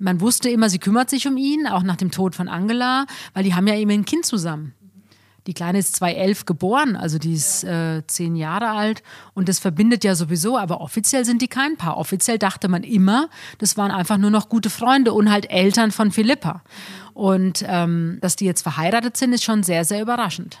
man wusste immer, sie kümmert sich um ihn, auch nach dem Tod von Angela, weil die haben ja immer ein Kind zusammen. Die Kleine ist 2011 geboren, also die ist äh, zehn Jahre alt und das verbindet ja sowieso, aber offiziell sind die kein Paar. Offiziell dachte man immer, das waren einfach nur noch gute Freunde und halt Eltern von Philippa. Und ähm, dass die jetzt verheiratet sind, ist schon sehr, sehr überraschend.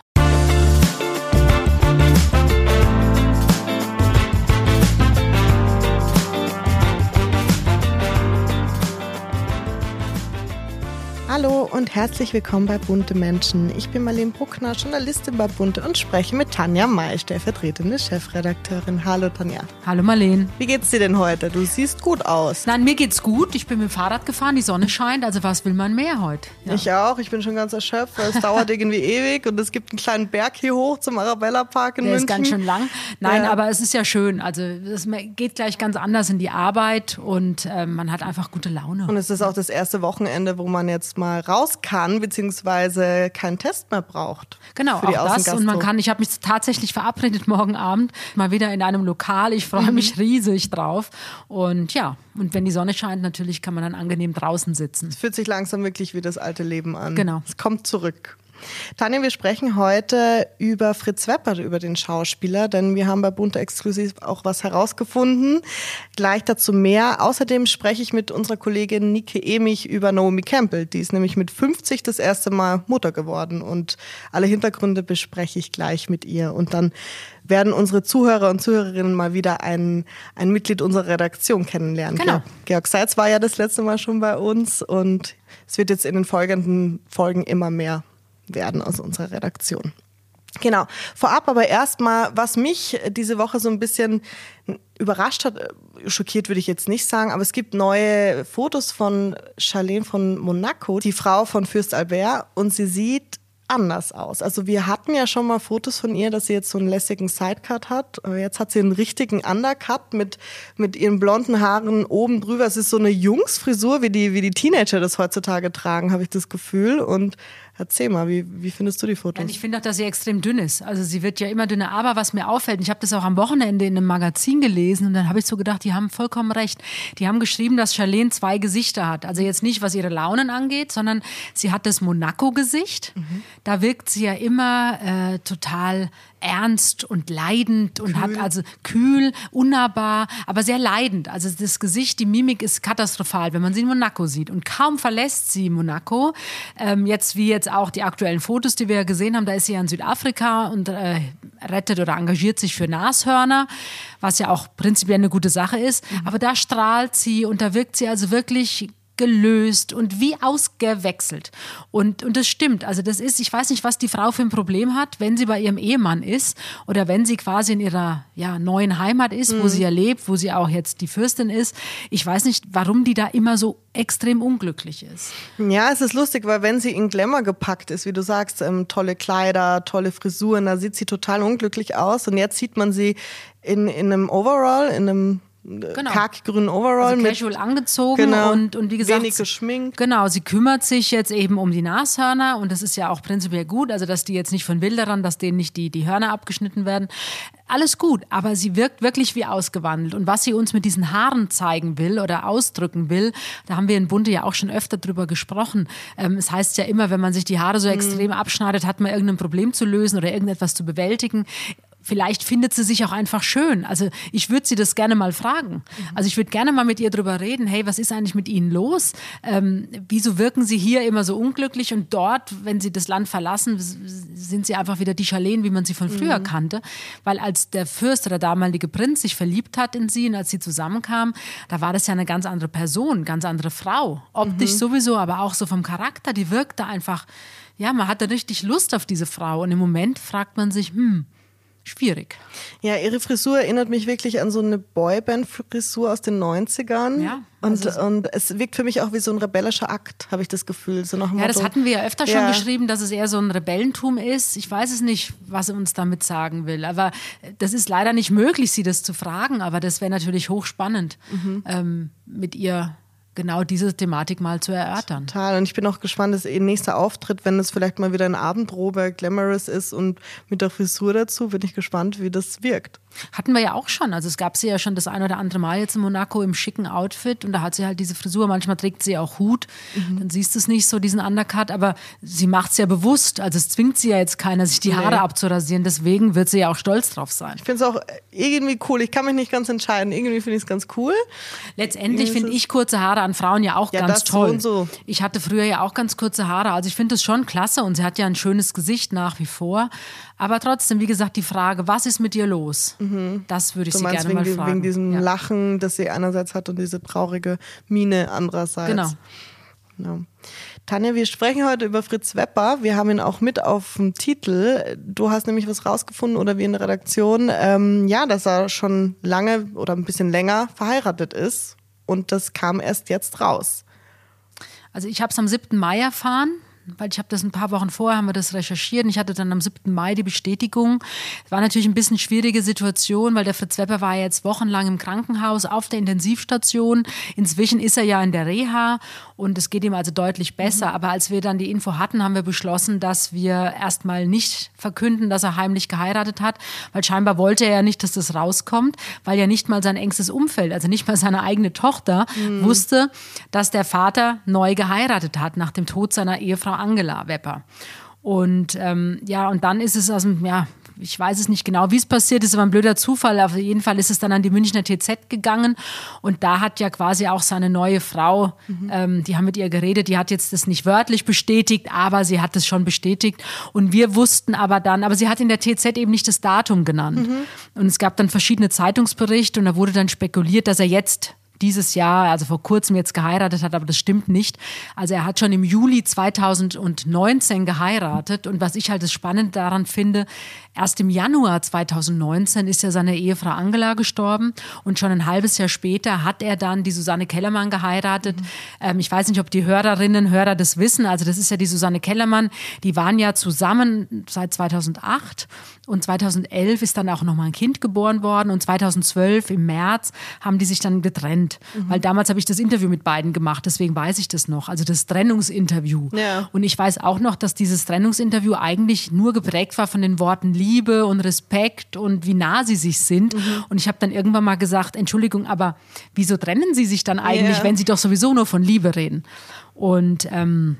Hallo und herzlich willkommen bei Bunte Menschen. Ich bin Marlene Bruckner, Journalistin bei Bunte und spreche mit Tanja May, stellvertretende Chefredakteurin. Hallo Tanja. Hallo Marlene. Wie geht's dir denn heute? Du siehst gut aus. Nein, mir geht's gut. Ich bin mit dem Fahrrad gefahren, die Sonne scheint. Also was will man mehr heute? Ja. Ich auch. Ich bin schon ganz erschöpft. Es dauert irgendwie ewig und es gibt einen kleinen Berg hier hoch zum Arabella Park in Der München. ist ganz schön lang. Nein, ja. aber es ist ja schön. Also es geht gleich ganz anders in die Arbeit und äh, man hat einfach gute Laune. Und es ist auch das erste Wochenende, wo man jetzt mal raus kann, beziehungsweise keinen Test mehr braucht. Genau, auch das. Und man kann, ich habe mich tatsächlich verabredet morgen Abend, mal wieder in einem Lokal. Ich freue mich mhm. riesig drauf. Und ja, und wenn die Sonne scheint, natürlich kann man dann angenehm draußen sitzen. Es fühlt sich langsam wirklich wie das alte Leben an. Genau. Es kommt zurück. Tanja, wir sprechen heute über Fritz Wepper, über den Schauspieler, denn wir haben bei Bunte Exklusiv auch was herausgefunden. Gleich dazu mehr. Außerdem spreche ich mit unserer Kollegin Nike Emich über Naomi Campbell. Die ist nämlich mit 50 das erste Mal Mutter geworden und alle Hintergründe bespreche ich gleich mit ihr. Und dann werden unsere Zuhörer und Zuhörerinnen mal wieder ein, ein Mitglied unserer Redaktion kennenlernen. Genau. Georg Seitz war ja das letzte Mal schon bei uns und es wird jetzt in den folgenden Folgen immer mehr werden aus unserer Redaktion. Genau. Vorab aber erstmal, was mich diese Woche so ein bisschen überrascht hat, schockiert würde ich jetzt nicht sagen, aber es gibt neue Fotos von Charlene von Monaco, die Frau von Fürst Albert, und sie sieht anders aus. Also wir hatten ja schon mal Fotos von ihr, dass sie jetzt so einen lässigen Sidecut hat. Jetzt hat sie einen richtigen Undercut mit, mit ihren blonden Haaren oben drüber. Es ist so eine Jungsfrisur, wie die, wie die Teenager das heutzutage tragen, habe ich das Gefühl. Und Erzähl mal, wie, wie findest du die Fotos? Ich finde auch, dass sie extrem dünn ist. Also sie wird ja immer dünner. Aber was mir auffällt, ich habe das auch am Wochenende in einem Magazin gelesen und dann habe ich so gedacht, die haben vollkommen recht. Die haben geschrieben, dass Charlene zwei Gesichter hat. Also jetzt nicht, was ihre Launen angeht, sondern sie hat das Monaco-Gesicht. Mhm. Da wirkt sie ja immer äh, total ernst und leidend und kühl. hat also kühl, unnahbar, aber sehr leidend. Also das Gesicht, die Mimik ist katastrophal, wenn man sie in Monaco sieht. Und kaum verlässt sie Monaco. Ähm, jetzt wie jetzt auch die aktuellen Fotos, die wir ja gesehen haben, da ist sie ja in Südafrika und äh, rettet oder engagiert sich für Nashörner, was ja auch prinzipiell eine gute Sache ist. Mhm. Aber da strahlt sie und da wirkt sie also wirklich gelöst und wie ausgewechselt. Und, und das stimmt. Also das ist, ich weiß nicht, was die Frau für ein Problem hat, wenn sie bei ihrem Ehemann ist oder wenn sie quasi in ihrer ja, neuen Heimat ist, mhm. wo sie ja lebt, wo sie auch jetzt die Fürstin ist. Ich weiß nicht, warum die da immer so extrem unglücklich ist. Ja, es ist lustig, weil wenn sie in Glamour gepackt ist, wie du sagst, ähm, tolle Kleider, tolle Frisuren, da sieht sie total unglücklich aus. Und jetzt sieht man sie in, in einem Overall, in einem genau. khaki-grünen Overall. Also casual mit, angezogen genau, und, und wie gesagt. Wenig geschminkt. Genau, sie kümmert sich jetzt eben um die Nashörner und das ist ja auch prinzipiell gut, also dass die jetzt nicht von Wilderern, dass denen nicht die, die Hörner abgeschnitten werden. Alles gut, aber sie wirkt wirklich wie ausgewandelt. Und was sie uns mit diesen Haaren zeigen will oder ausdrücken will, da haben wir in Bunte ja auch schon öfter drüber gesprochen. Ähm, es heißt ja immer, wenn man sich die Haare so mhm. extrem abschneidet, hat man irgendein Problem zu lösen oder irgendetwas zu bewältigen vielleicht findet sie sich auch einfach schön. Also ich würde sie das gerne mal fragen. Mhm. Also ich würde gerne mal mit ihr drüber reden, hey, was ist eigentlich mit Ihnen los? Ähm, wieso wirken Sie hier immer so unglücklich und dort, wenn Sie das Land verlassen, sind Sie einfach wieder die Charlene, wie man sie von früher mhm. kannte? Weil als der Fürst oder damalige Prinz sich verliebt hat in sie und als sie zusammenkamen, da war das ja eine ganz andere Person, ganz andere Frau. Optisch mhm. sowieso, aber auch so vom Charakter, die wirkte einfach, ja, man hatte richtig Lust auf diese Frau und im Moment fragt man sich, hm, schwierig. Ja, ihre Frisur erinnert mich wirklich an so eine Boyband-Frisur aus den 90ern. Ja. Und, also und es wirkt für mich auch wie so ein rebellischer Akt, habe ich das Gefühl. So nach ja, das hatten wir ja öfter schon ja. geschrieben, dass es eher so ein Rebellentum ist. Ich weiß es nicht, was er uns damit sagen will. Aber das ist leider nicht möglich, sie das zu fragen. Aber das wäre natürlich hochspannend, mhm. ähm, mit ihr genau diese Thematik mal zu erörtern. Total. Und ich bin auch gespannt, dass ihr nächster Auftritt, wenn es vielleicht mal wieder ein Abendprobe Glamorous ist und mit der Frisur dazu, bin ich gespannt, wie das wirkt. Hatten wir ja auch schon. Also es gab sie ja schon das ein oder andere Mal jetzt in Monaco im schicken Outfit und da hat sie halt diese Frisur. Manchmal trägt sie auch Hut. Mhm. Dann siehst du es nicht so, diesen Undercut, aber sie macht es ja bewusst. Also es zwingt sie ja jetzt keiner, sich die Haare nee. abzurasieren. Deswegen wird sie ja auch stolz drauf sein. Ich finde es auch irgendwie cool. Ich kann mich nicht ganz entscheiden. Irgendwie finde ich es ganz cool. Letztendlich finde ich kurze Haare an Frauen ja auch ja, ganz toll. So so. Ich hatte früher ja auch ganz kurze Haare. Also ich finde es schon klasse und sie hat ja ein schönes Gesicht nach wie vor. Aber trotzdem, wie gesagt, die Frage, was ist mit dir los? Mhm. Das würde ich du sie gerne wegen, mal fragen. Wegen diesem ja. Lachen, das sie einerseits hat und diese traurige Miene andererseits. Genau. genau. Tanja, wir sprechen heute über Fritz Wepper. Wir haben ihn auch mit auf dem Titel. Du hast nämlich was rausgefunden oder wir in der Redaktion, ähm, ja, dass er schon lange oder ein bisschen länger verheiratet ist. Und das kam erst jetzt raus. Also ich habe es am 7. Mai erfahren weil ich habe das ein paar Wochen vorher, haben wir das recherchiert und ich hatte dann am 7. Mai die Bestätigung. Es war natürlich ein bisschen schwierige Situation, weil der Fritz Wepper war jetzt wochenlang im Krankenhaus auf der Intensivstation. Inzwischen ist er ja in der Reha und es geht ihm also deutlich besser. Mhm. Aber als wir dann die Info hatten, haben wir beschlossen, dass wir erstmal nicht verkünden, dass er heimlich geheiratet hat, weil scheinbar wollte er ja nicht, dass das rauskommt, weil ja nicht mal sein engstes Umfeld, also nicht mal seine eigene Tochter, mhm. wusste, dass der Vater neu geheiratet hat nach dem Tod seiner Ehefrau Angela Wepper. Und ähm, ja, und dann ist es aus dem, ja, ich weiß es nicht genau, wie es passiert ist, aber ein blöder Zufall. Auf jeden Fall ist es dann an die Münchner TZ gegangen und da hat ja quasi auch seine neue Frau, mhm. ähm, die haben mit ihr geredet, die hat jetzt das nicht wörtlich bestätigt, aber sie hat es schon bestätigt und wir wussten aber dann, aber sie hat in der TZ eben nicht das Datum genannt. Mhm. Und es gab dann verschiedene Zeitungsberichte und da wurde dann spekuliert, dass er jetzt dieses Jahr, also vor kurzem jetzt geheiratet hat, aber das stimmt nicht. Also er hat schon im Juli 2019 geheiratet und was ich halt das Spannende daran finde, erst im Januar 2019 ist ja seine Ehefrau Angela gestorben und schon ein halbes Jahr später hat er dann die Susanne Kellermann geheiratet. Mhm. Ähm, ich weiß nicht, ob die Hörerinnen, Hörer das wissen. Also das ist ja die Susanne Kellermann. Die waren ja zusammen seit 2008 und 2011 ist dann auch nochmal ein Kind geboren worden und 2012 im März haben die sich dann getrennt. Mhm. Weil damals habe ich das Interview mit beiden gemacht, deswegen weiß ich das noch. Also das Trennungsinterview. Ja. Und ich weiß auch noch, dass dieses Trennungsinterview eigentlich nur geprägt war von den Worten Liebe und Respekt und wie nah sie sich sind. Mhm. Und ich habe dann irgendwann mal gesagt, Entschuldigung, aber wieso trennen sie sich dann eigentlich, ja. wenn sie doch sowieso nur von Liebe reden? Und ähm,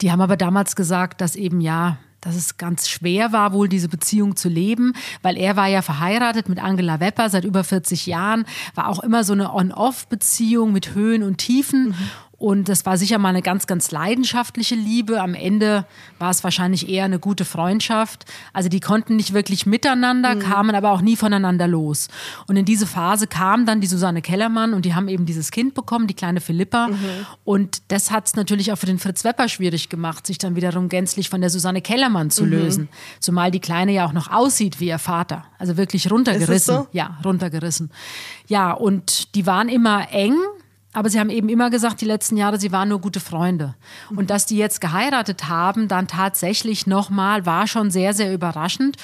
die haben aber damals gesagt, dass eben ja, dass es ganz schwer war, wohl diese Beziehung zu leben, weil er war ja verheiratet mit Angela Wepper seit über 40 Jahren, war auch immer so eine On-Off-Beziehung mit Höhen und Tiefen. Mhm. Und das war sicher mal eine ganz, ganz leidenschaftliche Liebe. Am Ende war es wahrscheinlich eher eine gute Freundschaft. Also die konnten nicht wirklich miteinander, mhm. kamen aber auch nie voneinander los. Und in diese Phase kam dann die Susanne Kellermann und die haben eben dieses Kind bekommen, die kleine Philippa. Mhm. Und das hat es natürlich auch für den Fritz Wepper schwierig gemacht, sich dann wiederum gänzlich von der Susanne Kellermann zu mhm. lösen. Zumal die Kleine ja auch noch aussieht wie ihr Vater. Also wirklich runtergerissen. So? Ja, runtergerissen. Ja, und die waren immer eng aber sie haben eben immer gesagt, die letzten Jahre, sie waren nur gute Freunde. Und dass die jetzt geheiratet haben, dann tatsächlich nochmal, war schon sehr, sehr überraschend.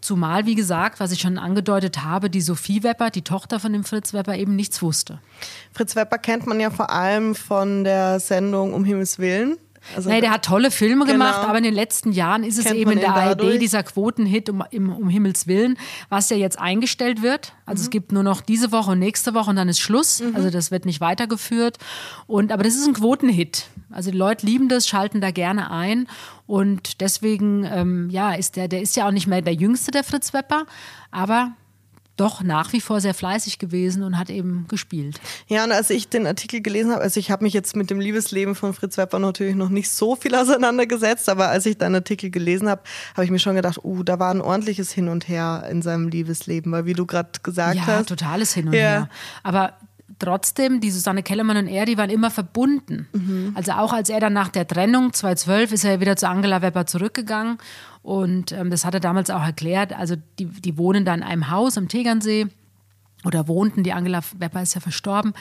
Zumal, wie gesagt, was ich schon angedeutet habe, die Sophie Wepper, die Tochter von dem Fritz Wepper, eben nichts wusste. Fritz Wepper kennt man ja vor allem von der Sendung Um Himmels Willen. Also nee, der hat tolle Filme gemacht, genau. aber in den letzten Jahren ist es eben in der ARD dieser Quotenhit um, um Himmels Willen, was ja jetzt eingestellt wird. Also mhm. es gibt nur noch diese Woche und nächste Woche und dann ist Schluss. Mhm. Also das wird nicht weitergeführt. Und, aber das ist ein Quotenhit. Also die Leute lieben das, schalten da gerne ein. Und deswegen, ähm, ja, ist der, der ist ja auch nicht mehr der Jüngste, der Fritz Wepper, aber doch nach wie vor sehr fleißig gewesen und hat eben gespielt. Ja, und als ich den Artikel gelesen habe, also ich habe mich jetzt mit dem Liebesleben von Fritz Wepper natürlich noch nicht so viel auseinandergesetzt, aber als ich deinen Artikel gelesen habe, habe ich mir schon gedacht, uh, da war ein ordentliches Hin und Her in seinem Liebesleben, weil wie du gerade gesagt ja, hast. Ja, totales Hin und ja. Her. Aber trotzdem, die Susanne Kellermann und er, die waren immer verbunden. Mhm. Also auch als er dann nach der Trennung 2012 ist er wieder zu Angela Wepper zurückgegangen und ähm, das hat er damals auch erklärt. Also die, die wohnen da in einem Haus am Tegernsee oder wohnten, die Angela Wepper ist ja verstorben.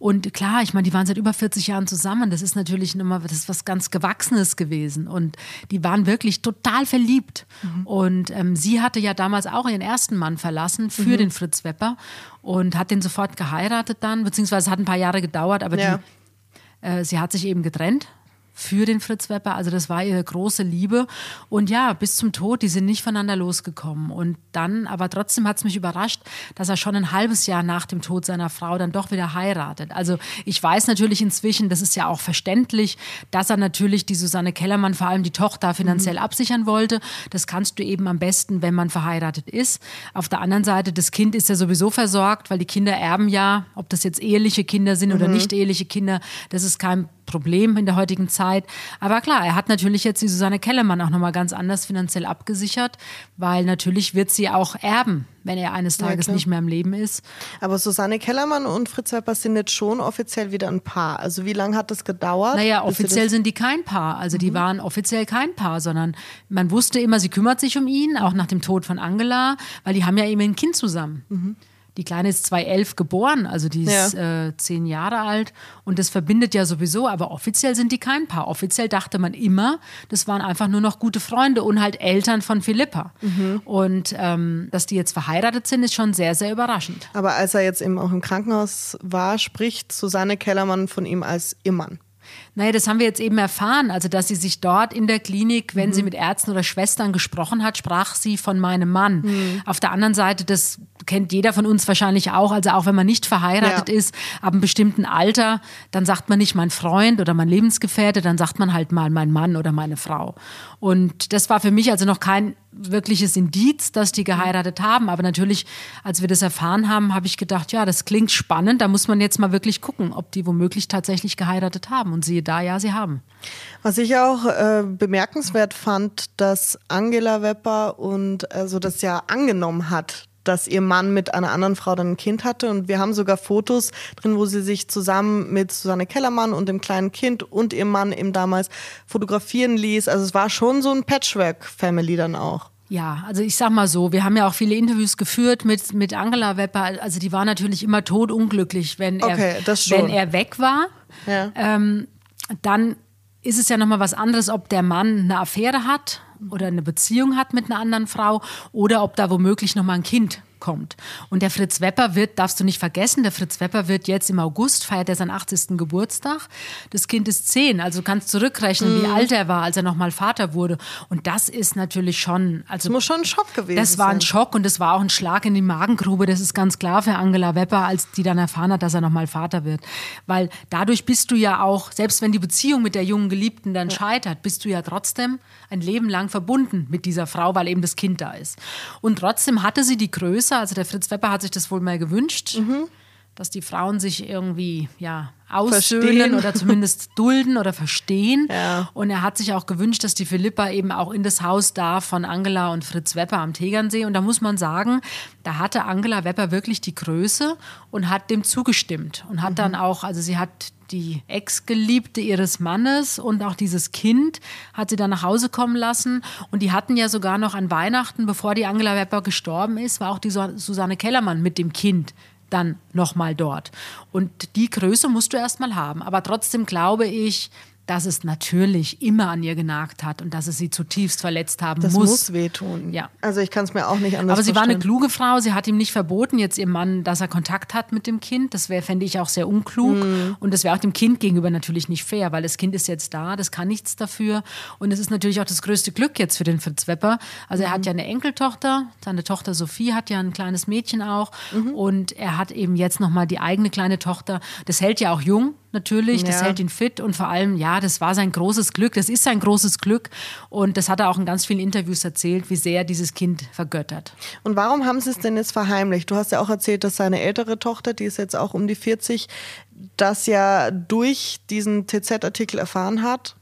Und klar, ich meine, die waren seit über 40 Jahren zusammen. Das ist natürlich nochmal, das ist was ganz Gewachsenes gewesen. Und die waren wirklich total verliebt. Mhm. Und ähm, sie hatte ja damals auch ihren ersten Mann verlassen für mhm. den Fritz Wepper und hat den sofort geheiratet dann, beziehungsweise hat ein paar Jahre gedauert, aber ja. die, äh, sie hat sich eben getrennt für den Fritz Wepper. Also das war ihre große Liebe. Und ja, bis zum Tod, die sind nicht voneinander losgekommen. Und dann, aber trotzdem hat es mich überrascht, dass er schon ein halbes Jahr nach dem Tod seiner Frau dann doch wieder heiratet. Also ich weiß natürlich inzwischen, das ist ja auch verständlich, dass er natürlich die Susanne Kellermann, vor allem die Tochter, finanziell mhm. absichern wollte. Das kannst du eben am besten, wenn man verheiratet ist. Auf der anderen Seite, das Kind ist ja sowieso versorgt, weil die Kinder erben ja, ob das jetzt eheliche Kinder sind mhm. oder nicht eheliche Kinder, das ist kein Problem in der heutigen Zeit. Aber klar, er hat natürlich jetzt die Susanne Kellermann auch nochmal ganz anders finanziell abgesichert, weil natürlich wird sie auch erben, wenn er eines Tages ja, nicht mehr im Leben ist. Aber Susanne Kellermann und Fritz Wepper sind jetzt schon offiziell wieder ein Paar. Also wie lange hat das gedauert? Naja, offiziell sind die kein Paar. Also mhm. die waren offiziell kein Paar, sondern man wusste immer, sie kümmert sich um ihn, auch nach dem Tod von Angela, weil die haben ja eben ein Kind zusammen. Mhm. Die Kleine ist 2011 geboren, also die ist ja. äh, zehn Jahre alt und das verbindet ja sowieso, aber offiziell sind die kein Paar. Offiziell dachte man immer, das waren einfach nur noch gute Freunde und halt Eltern von Philippa. Mhm. Und ähm, dass die jetzt verheiratet sind, ist schon sehr, sehr überraschend. Aber als er jetzt eben auch im Krankenhaus war, spricht Susanne Kellermann von ihm als Immann. Naja, das haben wir jetzt eben erfahren. Also, dass sie sich dort in der Klinik, wenn mhm. sie mit Ärzten oder Schwestern gesprochen hat, sprach sie von meinem Mann. Mhm. Auf der anderen Seite, das kennt jeder von uns wahrscheinlich auch. Also, auch wenn man nicht verheiratet ja. ist, ab einem bestimmten Alter, dann sagt man nicht mein Freund oder mein Lebensgefährte, dann sagt man halt mal mein Mann oder meine Frau. Und das war für mich also noch kein wirkliches Indiz, dass die geheiratet haben. Aber natürlich, als wir das erfahren haben, habe ich gedacht, ja, das klingt spannend. Da muss man jetzt mal wirklich gucken, ob die womöglich tatsächlich geheiratet haben. Und siehe da, ja, sie haben. Was ich auch äh, bemerkenswert fand, dass Angela Wepper und also das ja angenommen hat, dass ihr Mann mit einer anderen Frau dann ein Kind hatte. Und wir haben sogar Fotos drin, wo sie sich zusammen mit Susanne Kellermann und dem kleinen Kind und ihrem Mann eben damals fotografieren ließ. Also es war schon so ein Patchwork-Family dann auch. Ja, also ich sag mal so, wir haben ja auch viele Interviews geführt mit, mit Angela Wepper. Also die war natürlich immer todunglücklich, wenn er, okay, wenn er weg war. Ja. Ähm, dann ist es ja nochmal was anderes, ob der Mann eine Affäre hat oder eine Beziehung hat mit einer anderen Frau oder ob da womöglich noch mal ein Kind kommt. Und der Fritz Wepper wird, darfst du nicht vergessen, der Fritz Wepper wird jetzt im August, feiert er seinen 80. Geburtstag. Das Kind ist zehn, also kannst zurückrechnen, mhm. wie alt er war, als er nochmal Vater wurde. Und das ist natürlich schon, also. Das muss schon ein Schock gewesen Das war ein Schock und das war auch ein Schlag in die Magengrube. Das ist ganz klar für Angela Wepper, als die dann erfahren hat, dass er nochmal Vater wird. Weil dadurch bist du ja auch, selbst wenn die Beziehung mit der jungen Geliebten dann ja. scheitert, bist du ja trotzdem ein Leben lang verbunden mit dieser Frau, weil eben das Kind da ist. Und trotzdem hatte sie die Größe, also der Fritz Wepper hat sich das wohl mal gewünscht, mhm. Dass die Frauen sich irgendwie ja, aussöhnen oder zumindest dulden oder verstehen. Ja. Und er hat sich auch gewünscht, dass die Philippa eben auch in das Haus da von Angela und Fritz Wepper am Tegernsee. Und da muss man sagen, da hatte Angela Wepper wirklich die Größe und hat dem zugestimmt. Und hat mhm. dann auch, also sie hat die Ex-Geliebte ihres Mannes und auch dieses Kind hat sie dann nach Hause kommen lassen. Und die hatten ja sogar noch an Weihnachten, bevor die Angela Wepper gestorben ist, war auch die Susanne Kellermann mit dem Kind dann nochmal dort. Und die Größe musst du erstmal haben. Aber trotzdem glaube ich, dass es natürlich immer an ihr genagt hat und dass es sie zutiefst verletzt haben das muss. Das muss wehtun. Ja. Also ich kann es mir auch nicht anders Aber sie vorstellen. war eine kluge Frau. Sie hat ihm nicht verboten, jetzt ihrem Mann, dass er Kontakt hat mit dem Kind. Das wäre, fände ich, auch sehr unklug. Mhm. Und das wäre auch dem Kind gegenüber natürlich nicht fair, weil das Kind ist jetzt da, das kann nichts dafür. Und es ist natürlich auch das größte Glück jetzt für den Fritz Wepper. Also er hat mhm. ja eine Enkeltochter, seine Tochter Sophie hat ja ein kleines Mädchen auch. Mhm. Und er hat eben jetzt nochmal die eigene kleine Tochter. Das hält ja auch jung natürlich, das ja. hält ihn fit und vor allem, ja, das war sein großes Glück, das ist sein großes Glück und das hat er auch in ganz vielen Interviews erzählt, wie sehr dieses Kind vergöttert. Und warum haben sie es denn jetzt verheimlicht? Du hast ja auch erzählt, dass seine ältere Tochter, die ist jetzt auch um die 40, das ja durch diesen TZ-Artikel erfahren hat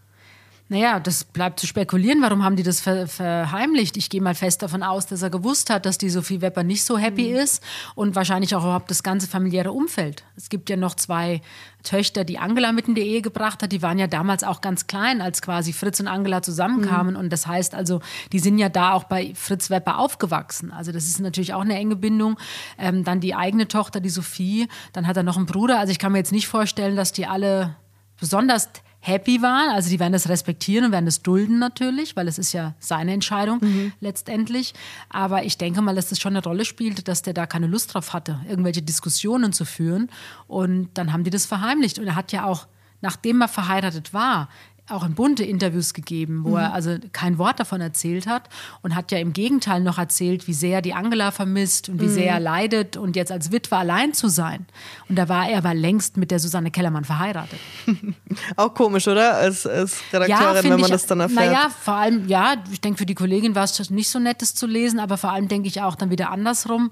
naja, das bleibt zu spekulieren. Warum haben die das ver verheimlicht? Ich gehe mal fest davon aus, dass er gewusst hat, dass die Sophie Wepper nicht so happy mhm. ist und wahrscheinlich auch überhaupt das ganze familiäre Umfeld. Es gibt ja noch zwei Töchter, die Angela mit in die Ehe gebracht hat. Die waren ja damals auch ganz klein, als quasi Fritz und Angela zusammenkamen. Mhm. Und das heißt also, die sind ja da auch bei Fritz Wepper aufgewachsen. Also das ist natürlich auch eine enge Bindung. Ähm, dann die eigene Tochter, die Sophie. Dann hat er noch einen Bruder. Also ich kann mir jetzt nicht vorstellen, dass die alle besonders happy waren. Also die werden das respektieren und werden das dulden natürlich, weil es ist ja seine Entscheidung mhm. letztendlich. Aber ich denke mal, dass das schon eine Rolle spielt, dass der da keine Lust drauf hatte, irgendwelche Diskussionen zu führen. Und dann haben die das verheimlicht. Und er hat ja auch, nachdem er verheiratet war, auch in bunte Interviews gegeben, wo mhm. er also kein Wort davon erzählt hat und hat ja im Gegenteil noch erzählt, wie sehr die Angela vermisst und wie mhm. sehr er leidet und jetzt als Witwe allein zu sein. Und da war er aber längst mit der Susanne Kellermann verheiratet. auch komisch, oder? Als, als Redakteurin, ja, wenn man ich, das dann erfährt. Naja, vor allem, ja, ich denke, für die Kollegin war es nicht so nett, das zu lesen, aber vor allem denke ich auch dann wieder andersrum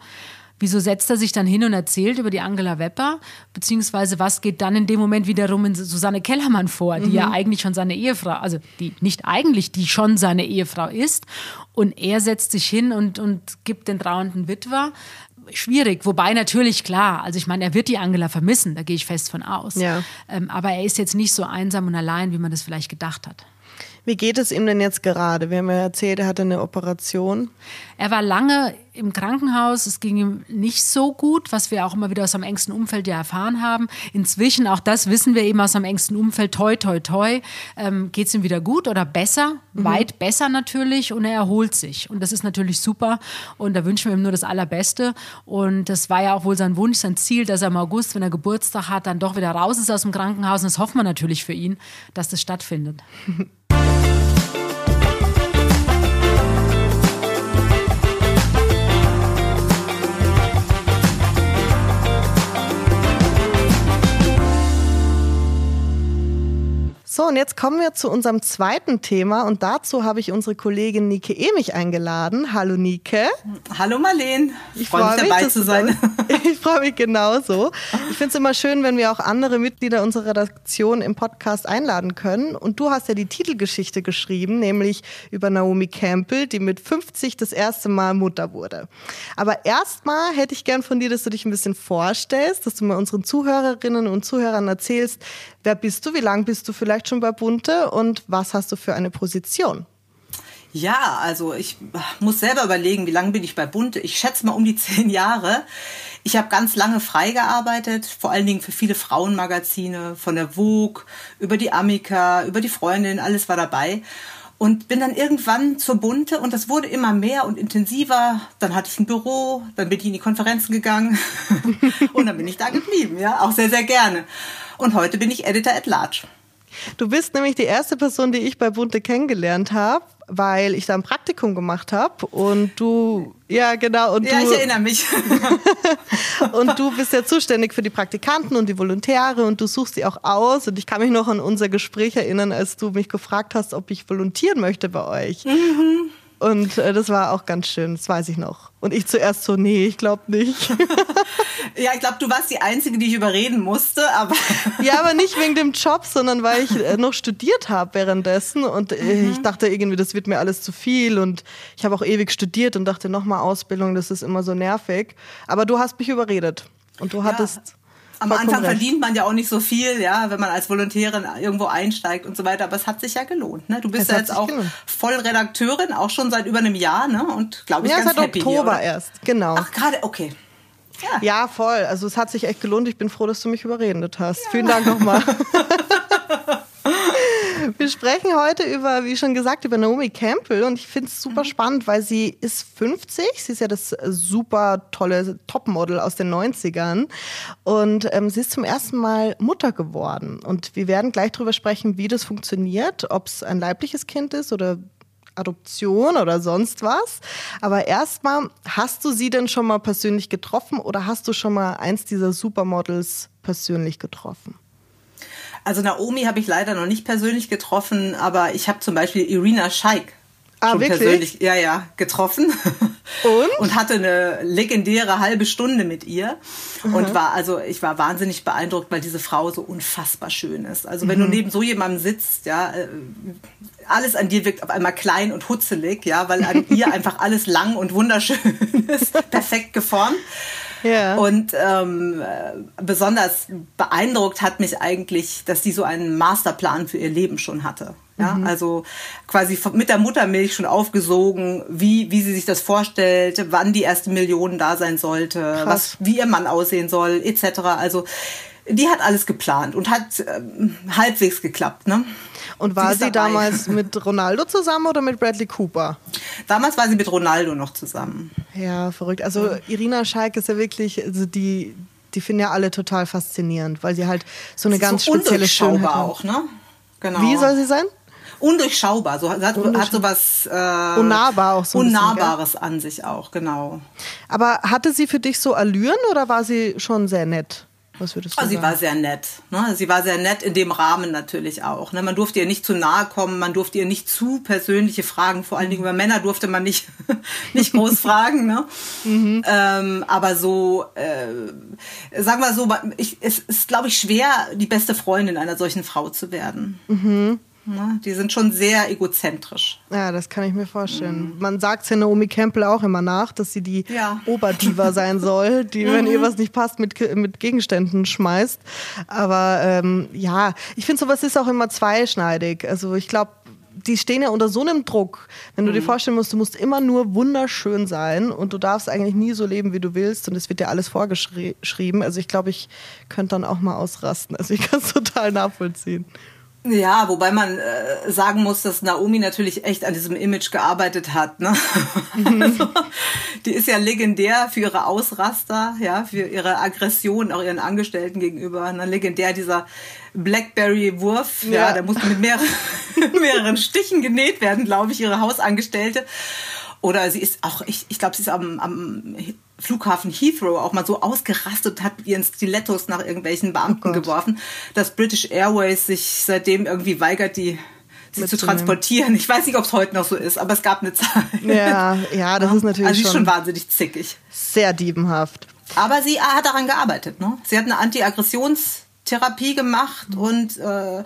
Wieso setzt er sich dann hin und erzählt über die Angela Wepper? Beziehungsweise was geht dann in dem Moment wiederum in Susanne Kellermann vor, die mhm. ja eigentlich schon seine Ehefrau, also die nicht eigentlich, die schon seine Ehefrau ist. Und er setzt sich hin und, und gibt den trauernden Witwer schwierig. Wobei natürlich klar, also ich meine, er wird die Angela vermissen, da gehe ich fest von aus. Ja. Ähm, aber er ist jetzt nicht so einsam und allein, wie man das vielleicht gedacht hat. Wie geht es ihm denn jetzt gerade? Wir haben ja erzählt, er hatte eine Operation. Er war lange im Krankenhaus. Es ging ihm nicht so gut, was wir auch immer wieder aus seinem engsten Umfeld ja erfahren haben. Inzwischen, auch das wissen wir eben aus seinem engsten Umfeld, toi, toi, toi, ähm, geht es ihm wieder gut oder besser, mhm. weit besser natürlich und er erholt sich. Und das ist natürlich super und da wünschen wir ihm nur das Allerbeste. Und das war ja auch wohl sein Wunsch, sein Ziel, dass er im August, wenn er Geburtstag hat, dann doch wieder raus ist aus dem Krankenhaus. Und das hoffen wir natürlich für ihn, dass das stattfindet. So, und jetzt kommen wir zu unserem zweiten Thema und dazu habe ich unsere Kollegin Nike Emich eingeladen. Hallo Nike. Hallo Marleen. Ich freue mich dabei zu sein. ich freue mich genauso. Ich finde es immer schön, wenn wir auch andere Mitglieder unserer Redaktion im Podcast einladen können. Und du hast ja die Titelgeschichte geschrieben, nämlich über Naomi Campbell, die mit 50 das erste Mal Mutter wurde. Aber erstmal hätte ich gern von dir, dass du dich ein bisschen vorstellst, dass du mal unseren Zuhörerinnen und Zuhörern erzählst, wer bist du, wie lange bist du vielleicht schon bei Bunte und was hast du für eine Position? Ja, also ich muss selber überlegen, wie lange bin ich bei Bunte. Ich schätze mal um die zehn Jahre. Ich habe ganz lange frei gearbeitet, vor allen Dingen für viele Frauenmagazine, von der Vogue, über die Amica, über die Freundin, alles war dabei. Und bin dann irgendwann zur Bunte und das wurde immer mehr und intensiver. Dann hatte ich ein Büro, dann bin ich in die Konferenzen gegangen und dann bin ich da geblieben, ja, auch sehr, sehr gerne. Und heute bin ich Editor at Large. Du bist nämlich die erste Person, die ich bei Bunte kennengelernt habe, weil ich da ein Praktikum gemacht habe und du, ja genau, und ja, du, ich erinnere mich. und du bist ja zuständig für die Praktikanten und die Volontäre und du suchst sie auch aus und ich kann mich noch an unser Gespräch erinnern, als du mich gefragt hast, ob ich volontieren möchte bei euch. Mhm. Und äh, das war auch ganz schön, das weiß ich noch. Und ich zuerst so, nee, ich glaube nicht. ja, ich glaube, du warst die Einzige, die ich überreden musste, aber. ja, aber nicht wegen dem Job, sondern weil ich äh, noch studiert habe währenddessen. Und äh, mhm. ich dachte irgendwie, das wird mir alles zu viel. Und ich habe auch ewig studiert und dachte, nochmal Ausbildung, das ist immer so nervig. Aber du hast mich überredet. Und du hattest. Ja am Anfang recht. verdient man ja auch nicht so viel, ja, wenn man als Volontärin irgendwo einsteigt und so weiter. Aber es hat sich ja gelohnt. Ne? Du bist ja jetzt auch gelohnt. voll Redakteurin, auch schon seit über einem Jahr, ne? Und glaube ich ja, ganz seit happy Oktober hier, erst, genau. Ach gerade, okay. Ja. ja. voll. Also es hat sich echt gelohnt. Ich bin froh, dass du mich überredet hast. Ja. Vielen Dank nochmal. Wir sprechen heute über, wie schon gesagt, über Naomi Campbell und ich finde es super mhm. spannend, weil sie ist 50, sie ist ja das super tolle Topmodel aus den 90ern und ähm, sie ist zum ersten Mal Mutter geworden und wir werden gleich darüber sprechen, wie das funktioniert, ob es ein leibliches Kind ist oder Adoption oder sonst was. Aber erstmal, hast du sie denn schon mal persönlich getroffen oder hast du schon mal eins dieser Supermodels persönlich getroffen? Also Naomi habe ich leider noch nicht persönlich getroffen, aber ich habe zum Beispiel Irina Scheik ah, schon wirklich? persönlich ja, ja, getroffen und? und hatte eine legendäre halbe Stunde mit ihr mhm. und war also ich war wahnsinnig beeindruckt, weil diese Frau so unfassbar schön ist. Also wenn mhm. du neben so jemandem sitzt, ja, äh, alles an dir wirkt auf einmal klein und hutzelig, ja, weil an ihr einfach alles lang und wunderschön ist, perfekt geformt. Ja. Und ähm, besonders beeindruckt hat mich eigentlich, dass sie so einen Masterplan für ihr Leben schon hatte. Ja, mhm. also quasi mit der Muttermilch schon aufgesogen, wie, wie sie sich das vorstellt, wann die erste Million da sein sollte, was, wie ihr Mann aussehen soll, etc. Also die hat alles geplant und hat ähm, halbwegs geklappt. Ne? Und war sie, sie damals mit Ronaldo zusammen oder mit Bradley Cooper? Damals war sie mit Ronaldo noch zusammen. Ja, verrückt. Also Irina Schalk ist ja wirklich, also die, die finden ja alle total faszinierend, weil sie halt so eine ganz so spezielle Schönheit auch, ne? genau. Wie soll sie sein? Undurchschaubar, so hat, Undurchschaubar. hat sowas äh, Unnahbar auch so Unnahbares bisschen, an sich auch, genau. Aber hatte sie für dich so Allüren oder war sie schon sehr nett? Was würdest du sagen? Sie war sehr nett. Ne? Sie war sehr nett in dem Rahmen natürlich auch. Ne? Man durfte ihr nicht zu nahe kommen, man durfte ihr nicht zu persönliche Fragen, vor allen Dingen über Männer durfte man nicht, nicht groß fragen. Ne? Mhm. Ähm, aber so, äh, sagen wir so, ich, es ist, glaube ich, schwer, die beste Freundin einer solchen Frau zu werden. Mhm. Ne? Die sind schon sehr egozentrisch. Ja, das kann ich mir vorstellen. Mhm. Man sagt ja Naomi Campbell auch immer nach, dass sie die ja. Oberdiva sein soll, die, wenn ihr mhm. was nicht passt, mit, mit Gegenständen schmeißt. Aber ähm, ja, ich finde, sowas ist auch immer zweischneidig. Also ich glaube, die stehen ja unter so einem Druck. Wenn du mhm. dir vorstellen musst, du musst immer nur wunderschön sein und du darfst eigentlich nie so leben, wie du willst und es wird dir alles vorgeschrieben. Also ich glaube, ich könnte dann auch mal ausrasten. Also ich kann es total nachvollziehen. Ja, wobei man äh, sagen muss, dass Naomi natürlich echt an diesem Image gearbeitet hat. Ne? Also, die ist ja legendär für ihre Ausraster, ja, für ihre Aggression auch ihren Angestellten gegenüber. Ne? Legendär dieser Blackberry-Wurf, ja. ja, der musste mit mehreren, mehreren Stichen genäht werden, glaube ich, ihre Hausangestellte. Oder sie ist auch, ich, ich glaube, sie ist am, am Flughafen Heathrow auch mal so ausgerastet hat mit ihren Stilettos nach irgendwelchen Beamten oh geworfen, dass British Airways sich seitdem irgendwie weigert, die sie zu transportieren. Ich weiß nicht, ob es heute noch so ist, aber es gab eine Zeit. Ja, ja, das ist natürlich also schon, schon wahnsinnig zickig. Sehr diebenhaft. Aber sie hat daran gearbeitet. Ne? Sie hat eine Anti-Aggressions- Therapie gemacht mhm. und äh,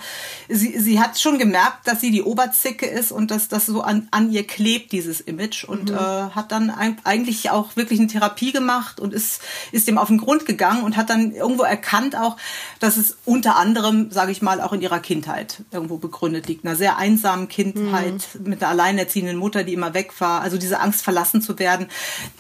sie, sie hat schon gemerkt, dass sie die Oberzicke ist und dass das so an, an ihr klebt, dieses Image. Und mhm. äh, hat dann ein, eigentlich auch wirklich eine Therapie gemacht und ist, ist dem auf den Grund gegangen und hat dann irgendwo erkannt auch, dass es unter anderem, sage ich mal, auch in ihrer Kindheit irgendwo begründet liegt. Einer sehr einsamen Kindheit mhm. mit einer alleinerziehenden Mutter, die immer weg war. Also diese Angst, verlassen zu werden.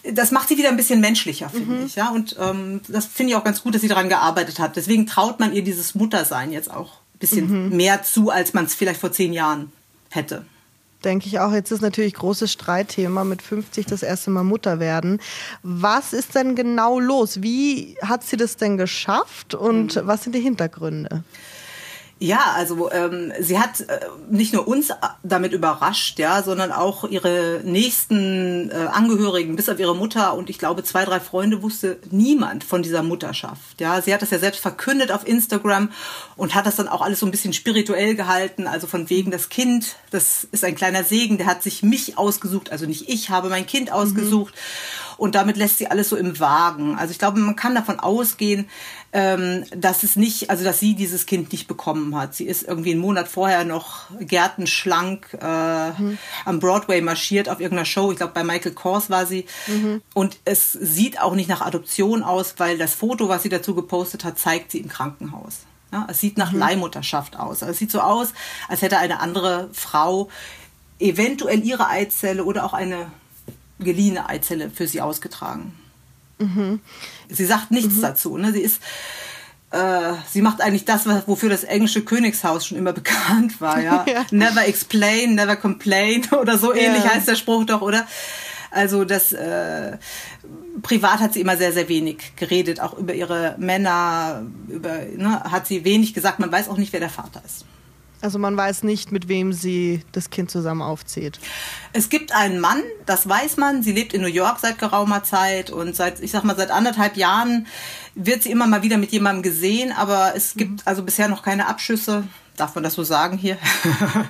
Das macht sie wieder ein bisschen menschlicher, finde mhm. ich. Ja? Und ähm, das finde ich auch ganz gut, dass sie daran gearbeitet hat. Deswegen traut man man ihr dieses Muttersein jetzt auch ein bisschen mhm. mehr zu, als man es vielleicht vor zehn Jahren hätte. Denke ich auch. Jetzt ist natürlich großes Streitthema mit 50 das erste Mal Mutter werden. Was ist denn genau los? Wie hat sie das denn geschafft und mhm. was sind die Hintergründe? Ja, also ähm, sie hat äh, nicht nur uns damit überrascht, ja, sondern auch ihre nächsten äh, Angehörigen, bis auf ihre Mutter und ich glaube zwei, drei Freunde wusste niemand von dieser Mutterschaft. Ja, sie hat das ja selbst verkündet auf Instagram und hat das dann auch alles so ein bisschen spirituell gehalten, also von wegen das Kind, das ist ein kleiner Segen, der hat sich mich ausgesucht, also nicht ich habe mein Kind ausgesucht. Mhm und damit lässt sie alles so im Wagen. Also ich glaube, man kann davon ausgehen, ähm, dass es nicht, also dass sie dieses Kind nicht bekommen hat. Sie ist irgendwie einen Monat vorher noch gärtenschlank äh, mhm. am Broadway marschiert auf irgendeiner Show. Ich glaube, bei Michael Kors war sie. Mhm. Und es sieht auch nicht nach Adoption aus, weil das Foto, was sie dazu gepostet hat, zeigt sie im Krankenhaus. Ja, es sieht nach mhm. Leihmutterschaft aus. Also es sieht so aus, als hätte eine andere Frau eventuell ihre Eizelle oder auch eine geliehene Eizelle für sie ausgetragen. Mhm. Sie sagt nichts mhm. dazu. Ne? Sie ist äh, sie macht eigentlich das, wofür das englische Königshaus schon immer bekannt war. Ja? ja. Never explain, never complain oder so ähnlich ja. heißt der Spruch doch, oder? Also das äh, privat hat sie immer sehr, sehr wenig geredet, auch über ihre Männer, über ne, hat sie wenig gesagt. Man weiß auch nicht, wer der Vater ist. Also man weiß nicht, mit wem sie das Kind zusammen aufzieht. Es gibt einen Mann, das weiß man. Sie lebt in New York seit geraumer Zeit und seit, ich sag mal, seit anderthalb Jahren wird sie immer mal wieder mit jemandem gesehen, aber es gibt mhm. also bisher noch keine Abschüsse. Darf man das so sagen hier?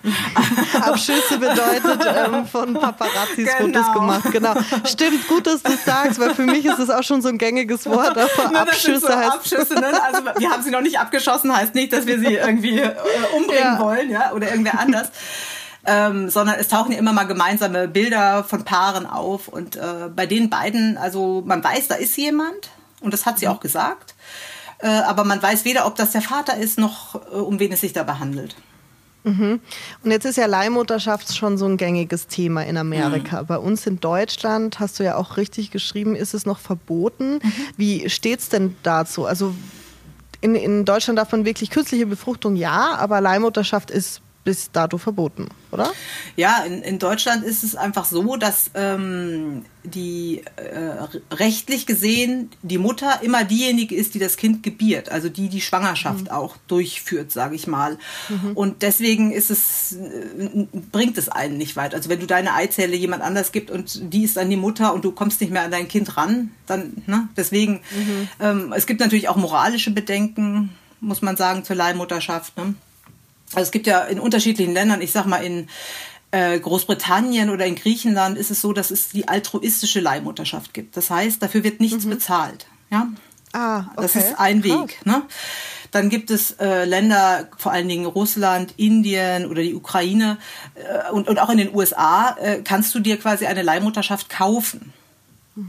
Abschüsse bedeutet ähm, von Paparazzis genau. Fotos gemacht. Genau. Stimmt, gut, dass du es sagst, weil für mich ist es auch schon so ein gängiges Wort. Aber ne, Abschüsse so heißt. Abschüsse, ne? Also wir haben sie noch nicht abgeschossen, heißt nicht, dass wir sie irgendwie äh, umbringen ja. wollen, ja, oder irgendwer anders. Ähm, sondern es tauchen ja immer mal gemeinsame Bilder von Paaren auf. Und äh, bei den beiden, also man weiß, da ist jemand und das hat sie mhm. auch gesagt. Äh, aber man weiß weder, ob das der Vater ist, noch äh, um wen es sich dabei handelt. Mhm. Und jetzt ist ja Leihmutterschaft schon so ein gängiges Thema in Amerika. Mhm. Bei uns in Deutschland, hast du ja auch richtig geschrieben, ist es noch verboten. Mhm. Wie steht es denn dazu? Also in, in Deutschland darf man wirklich künstliche Befruchtung ja, aber Leihmutterschaft ist bis dato verboten, oder? Ja, in, in Deutschland ist es einfach so, dass ähm, die äh, rechtlich gesehen die Mutter immer diejenige ist, die das Kind gebiert, also die die Schwangerschaft mhm. auch durchführt, sage ich mal. Mhm. Und deswegen ist es äh, bringt es einen nicht weit. Also wenn du deine Eizelle jemand anders gibt und die ist dann die Mutter und du kommst nicht mehr an dein Kind ran, dann ne? deswegen. Mhm. Ähm, es gibt natürlich auch moralische Bedenken, muss man sagen, zur Leihmutterschaft. Ne? Also es gibt ja in unterschiedlichen Ländern, ich sag mal in äh, Großbritannien oder in Griechenland ist es so, dass es die altruistische Leihmutterschaft gibt. Das heißt, dafür wird nichts mhm. bezahlt. Ja? Ah, okay. Das ist ein Weg. Ne? Dann gibt es äh, Länder, vor allen Dingen Russland, Indien oder die Ukraine äh, und, und auch in den USA äh, kannst du dir quasi eine Leihmutterschaft kaufen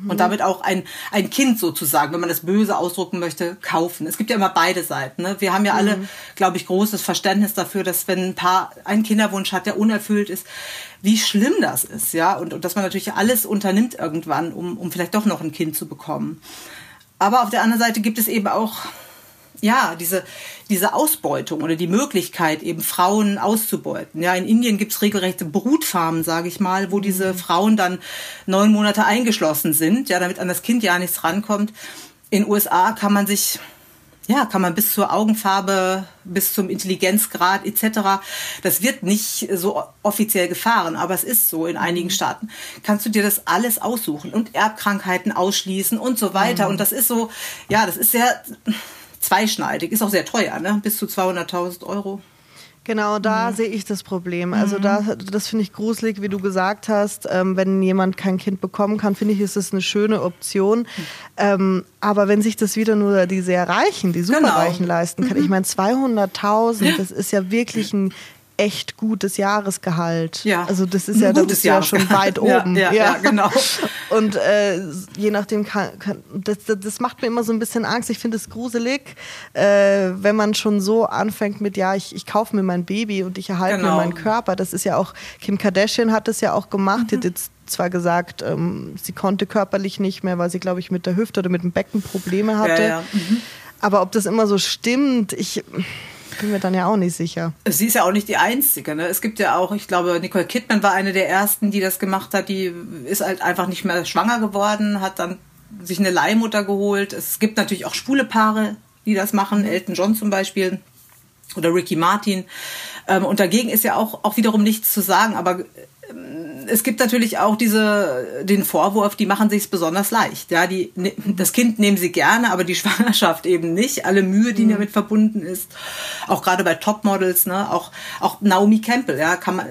und damit auch ein, ein Kind sozusagen, wenn man das böse ausdrucken möchte, kaufen. Es gibt ja immer beide Seiten. Ne? Wir haben ja alle, mhm. glaube ich, großes Verständnis dafür, dass wenn ein Paar einen Kinderwunsch hat, der unerfüllt ist, wie schlimm das ist, ja, und, und dass man natürlich alles unternimmt irgendwann, um, um vielleicht doch noch ein Kind zu bekommen. Aber auf der anderen Seite gibt es eben auch ja, diese, diese Ausbeutung oder die Möglichkeit, eben Frauen auszubeuten. Ja, in Indien gibt's regelrechte Brutfarmen, sage ich mal, wo diese mhm. Frauen dann neun Monate eingeschlossen sind, ja, damit an das Kind ja nichts rankommt. In USA kann man sich ja, kann man bis zur Augenfarbe, bis zum Intelligenzgrad etc. Das wird nicht so offiziell gefahren, aber es ist so in einigen mhm. Staaten. Kannst du dir das alles aussuchen und Erbkrankheiten ausschließen und so weiter. Mhm. Und das ist so, ja, das ist sehr zweischneidig. Ist auch sehr teuer, ne? bis zu 200.000 Euro. Genau, da mhm. sehe ich das Problem. Also mhm. da, das finde ich gruselig, wie du gesagt hast. Ähm, wenn jemand kein Kind bekommen kann, finde ich, ist das eine schöne Option. Mhm. Ähm, aber wenn sich das wieder nur die sehr Reichen, die genau. Superreichen genau. leisten können, ich meine 200.000, das ist ja wirklich ein echt gutes Jahresgehalt. Ja. Also das ist ja, da bist ja schon weit oben. Ja, ja, ja. genau. Und äh, je nachdem kann, kann das, das macht mir immer so ein bisschen Angst. Ich finde es gruselig, äh, wenn man schon so anfängt mit, ja, ich, ich kaufe mir mein Baby und ich erhalte genau. mir meinen Körper. Das ist ja auch, Kim Kardashian hat das ja auch gemacht. Mhm. Die hat jetzt zwar gesagt, ähm, sie konnte körperlich nicht mehr, weil sie, glaube ich, mit der Hüfte oder mit dem Becken Probleme hatte. Ja, ja. Mhm. Aber ob das immer so stimmt, ich bin mir dann ja auch nicht sicher. Sie ist ja auch nicht die Einzige. Ne? Es gibt ja auch, ich glaube, Nicole Kidman war eine der ersten, die das gemacht hat. Die ist halt einfach nicht mehr schwanger geworden, hat dann sich eine Leihmutter geholt. Es gibt natürlich auch schwule Paare, die das machen. Elton John zum Beispiel oder Ricky Martin. Ähm, und dagegen ist ja auch, auch wiederum nichts zu sagen. Aber es gibt natürlich auch diese, den Vorwurf, die machen sich besonders leicht. Ja, die, ne, das Kind nehmen sie gerne, aber die Schwangerschaft eben nicht. Alle Mühe, die mhm. damit verbunden ist. Auch gerade bei Topmodels, ne, auch, auch Naomi Campbell, ja, kann man,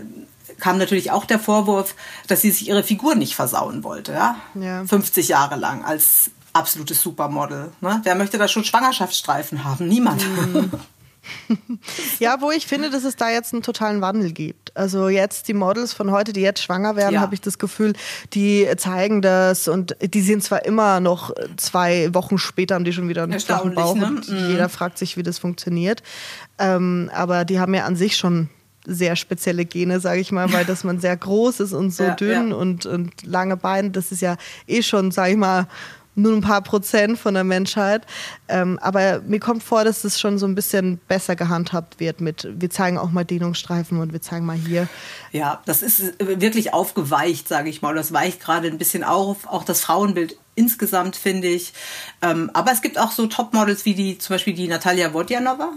kam natürlich auch der Vorwurf, dass sie sich ihre Figur nicht versauen wollte, ja. ja. 50 Jahre lang als absolutes Supermodel. Ne? Wer möchte da schon Schwangerschaftsstreifen haben? Niemand. Mhm. ja, wo ich finde, dass es da jetzt einen totalen Wandel gibt. Also jetzt die Models von heute, die jetzt schwanger werden, ja. habe ich das Gefühl, die zeigen das und die sind zwar immer noch zwei Wochen später, haben die schon wieder einen flachen Bauch ne? und mhm. jeder fragt sich, wie das funktioniert. Ähm, aber die haben ja an sich schon sehr spezielle Gene, sage ich mal, weil dass man sehr groß ist und so ja, dünn ja. Und, und lange Beine, das ist ja eh schon, sage ich mal, nur ein paar Prozent von der Menschheit. Ähm, aber mir kommt vor, dass es schon so ein bisschen besser gehandhabt wird mit, wir zeigen auch mal Dehnungsstreifen und wir zeigen mal hier. Ja, das ist wirklich aufgeweicht, sage ich mal. Das weicht gerade ein bisschen auf, auch das Frauenbild insgesamt, finde ich. Ähm, aber es gibt auch so Topmodels wie die, zum Beispiel die Natalia Wodjanova.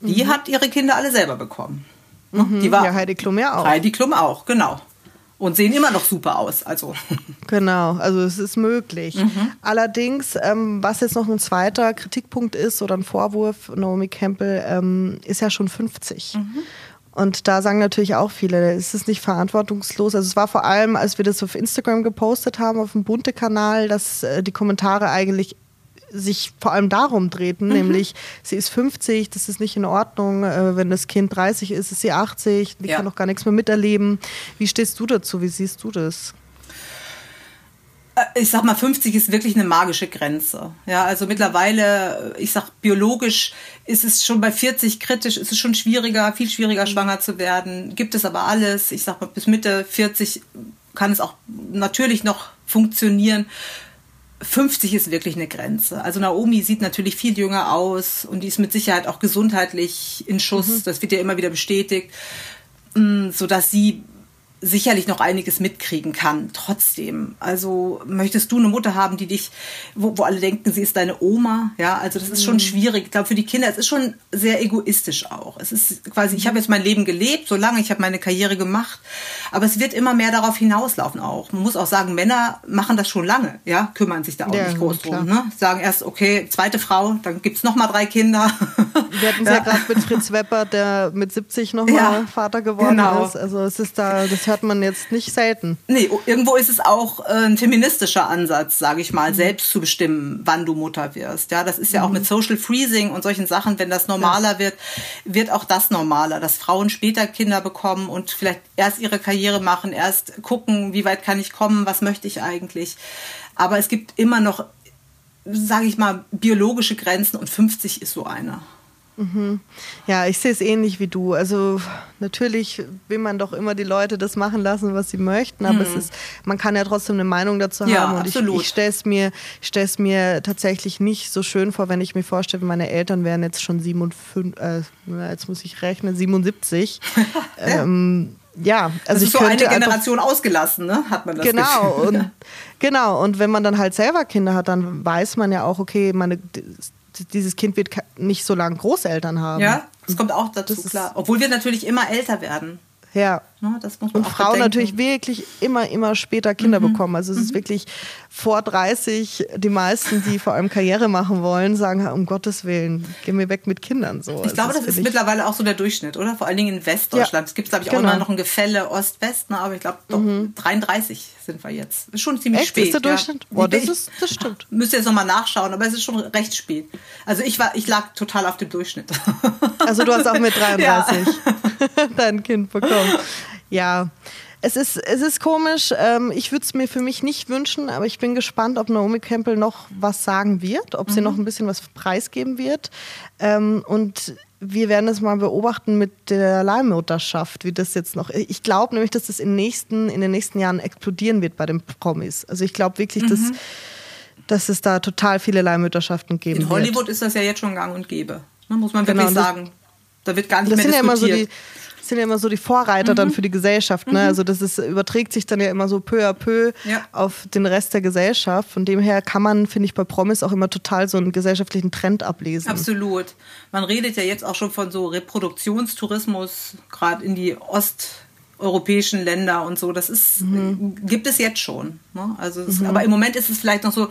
Die mhm. hat ihre Kinder alle selber bekommen. Mhm, die war, ja, Heidi Klum ja auch. Heidi Klum auch, genau und sehen immer noch super aus. Also. Genau, also es ist möglich. Mhm. Allerdings, ähm, was jetzt noch ein zweiter Kritikpunkt ist oder ein Vorwurf, Naomi Campbell ähm, ist ja schon 50. Mhm. Und da sagen natürlich auch viele, es ist nicht verantwortungslos. Also es war vor allem, als wir das auf Instagram gepostet haben, auf dem Bunte-Kanal, dass äh, die Kommentare eigentlich sich vor allem darum drehten, mhm. nämlich sie ist 50, das ist nicht in Ordnung, äh, wenn das Kind 30 ist, ist sie 80, die ja. kann noch gar nichts mehr miterleben. Wie stehst du dazu? Wie siehst du das? Äh, ich sag mal, 50 ist wirklich eine magische Grenze. Ja, also mittlerweile, ich sag, biologisch ist es schon bei 40 kritisch, ist es schon schwieriger, viel schwieriger, schwanger zu werden. Gibt es aber alles. Ich sag mal, bis Mitte 40 kann es auch natürlich noch funktionieren. 50 ist wirklich eine Grenze. Also Naomi sieht natürlich viel jünger aus und die ist mit Sicherheit auch gesundheitlich in Schuss. Mhm. Das wird ja immer wieder bestätigt, mm, so dass sie sicherlich noch einiges mitkriegen kann, trotzdem. Also möchtest du eine Mutter haben, die dich, wo, wo alle denken, sie ist deine Oma, ja, also das ist schon mhm. schwierig. Ich glaube, für die Kinder, es ist schon sehr egoistisch auch. Es ist quasi, ich habe jetzt mein Leben gelebt, so lange, ich habe meine Karriere gemacht, aber es wird immer mehr darauf hinauslaufen auch. Man muss auch sagen, Männer machen das schon lange, ja, kümmern sich da auch ja, nicht groß drum, ne? Sagen erst, okay, zweite Frau, dann gibt's noch mal drei Kinder. Wir hatten es ja, ja gerade mit Fritz Wepper, der mit 70 nochmal ja, Vater geworden genau. ist. Also es ist da, das hört man jetzt nicht selten. Nee, irgendwo ist es auch äh, ein feministischer Ansatz, sage ich mal, mhm. selbst zu bestimmen, wann du Mutter wirst. Ja, das ist ja mhm. auch mit Social Freezing und solchen Sachen, wenn das normaler ja. wird, wird auch das normaler, dass Frauen später Kinder bekommen und vielleicht erst ihre Karriere machen, erst gucken, wie weit kann ich kommen, was möchte ich eigentlich. Aber es gibt immer noch, sage ich mal, biologische Grenzen und 50 ist so einer. Mhm. Ja, ich sehe es ähnlich wie du. Also natürlich will man doch immer die Leute das machen lassen, was sie möchten, aber mhm. es ist, man kann ja trotzdem eine Meinung dazu ja, haben. Und absolut. ich, ich stelle es mir, mir tatsächlich nicht so schön vor, wenn ich mir vorstelle, meine Eltern wären jetzt schon 57, äh, jetzt muss ich rechnen, 77. ähm, ja, also das ist so eine Generation ausgelassen, ne? Hat man das Genau Gefühl. und genau und wenn man dann halt selber Kinder hat, dann weiß man ja auch, okay, meine dieses Kind wird nicht so lange Großeltern haben. Ja, das kommt auch dazu, klar. Obwohl wir natürlich immer älter werden. Ja. ja das muss man und Frauen bedenken. natürlich wirklich immer, immer später Kinder mhm. bekommen. Also es mhm. ist wirklich vor 30, die meisten, die vor allem Karriere machen wollen, sagen, um Gottes Willen, geh mir weg mit Kindern. So. Ich also glaube, das, das ist mittlerweile auch so der Durchschnitt, oder? Vor allen Dingen in Westdeutschland. Ja. Es gibt, glaube ich, auch genau. immer noch ein Gefälle Ost-West, ne? aber ich glaube, mhm. 33 sind wir jetzt. Ist schon ziemlich Echt? spät. Ist der Durchschnitt? Ja. Boah, das, ist, das stimmt. Müsst ihr jetzt nochmal nachschauen, aber es ist schon recht spät. Also ich, war, ich lag total auf dem Durchschnitt. Also du hast auch mit 33 dein Kind bekommen. Ja, es ist, es ist komisch. Ähm, ich würde es mir für mich nicht wünschen, aber ich bin gespannt, ob Naomi Campbell noch was sagen wird, ob sie mhm. noch ein bisschen was preisgeben wird. Ähm, und wir werden es mal beobachten mit der Leihmutterschaft, wie das jetzt noch. Ich glaube nämlich, dass das in, nächsten, in den nächsten Jahren explodieren wird bei den Promis. Also ich glaube wirklich, mhm. dass, dass es da total viele Leihmütterschaften geben wird. In Hollywood ist das ja jetzt schon gang und gäbe. Ne, muss man wirklich genau, sagen. Da wird gar nicht das mehr sind diskutiert. Ja immer so die, sind ja immer so die Vorreiter mhm. dann für die Gesellschaft. Ne? Mhm. Also das ist, überträgt sich dann ja immer so peu à peu ja. auf den Rest der Gesellschaft. Von dem her kann man, finde ich, bei Promis auch immer total so einen gesellschaftlichen Trend ablesen. Absolut. Man redet ja jetzt auch schon von so Reproduktionstourismus, gerade in die osteuropäischen Länder und so. Das ist, mhm. gibt es jetzt schon. Ne? Also es, mhm. aber im Moment ist es vielleicht noch so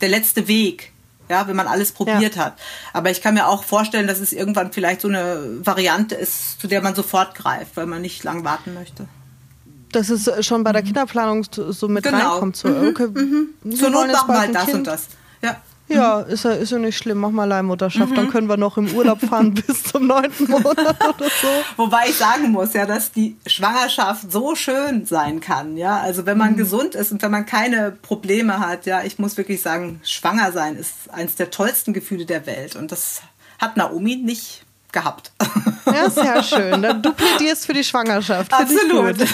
der letzte Weg ja, wenn man alles probiert ja. hat. Aber ich kann mir auch vorstellen, dass es irgendwann vielleicht so eine Variante ist, zu der man sofort greift, weil man nicht lang warten möchte. Dass es schon bei der mhm. Kinderplanung so mit genau. reinkommt. So, mhm. okay, mhm. Zur Not machen wir halt das kind. und das. Ja. Ja, ist ja, ist ja nicht schlimm. Mach mal Leihmutterschaft. Mhm. Dann können wir noch im Urlaub fahren bis zum neunten Monat oder so. Wobei ich sagen muss, ja, dass die Schwangerschaft so schön sein kann. Ja, also wenn man mhm. gesund ist und wenn man keine Probleme hat, ja, ich muss wirklich sagen, schwanger sein ist eines der tollsten Gefühle der Welt. Und das hat Naomi nicht gehabt. Ja, sehr schön. Du plädierst für die Schwangerschaft. Absolut.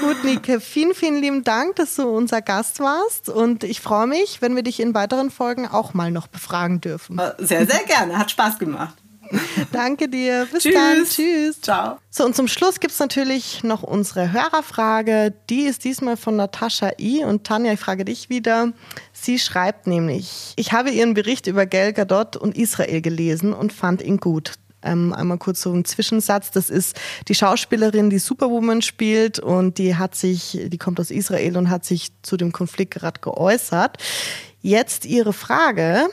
Gut, Nike, vielen, vielen lieben Dank, dass du unser Gast warst. Und ich freue mich, wenn wir dich in weiteren Folgen auch mal noch befragen dürfen. Äh, sehr, sehr gerne. Hat Spaß gemacht. Danke dir. Bis Tschüss. dann. Tschüss. Ciao. So, und zum Schluss gibt es natürlich noch unsere Hörerfrage. Die ist diesmal von Natascha I. Und Tanja, ich frage dich wieder. Sie schreibt nämlich, ich habe Ihren Bericht über Gal Gadot und Israel gelesen und fand ihn gut. Ähm, einmal kurz so ein Zwischensatz. Das ist die Schauspielerin, die Superwoman spielt und die hat sich, die kommt aus Israel und hat sich zu dem Konflikt gerade geäußert. Jetzt Ihre Frage.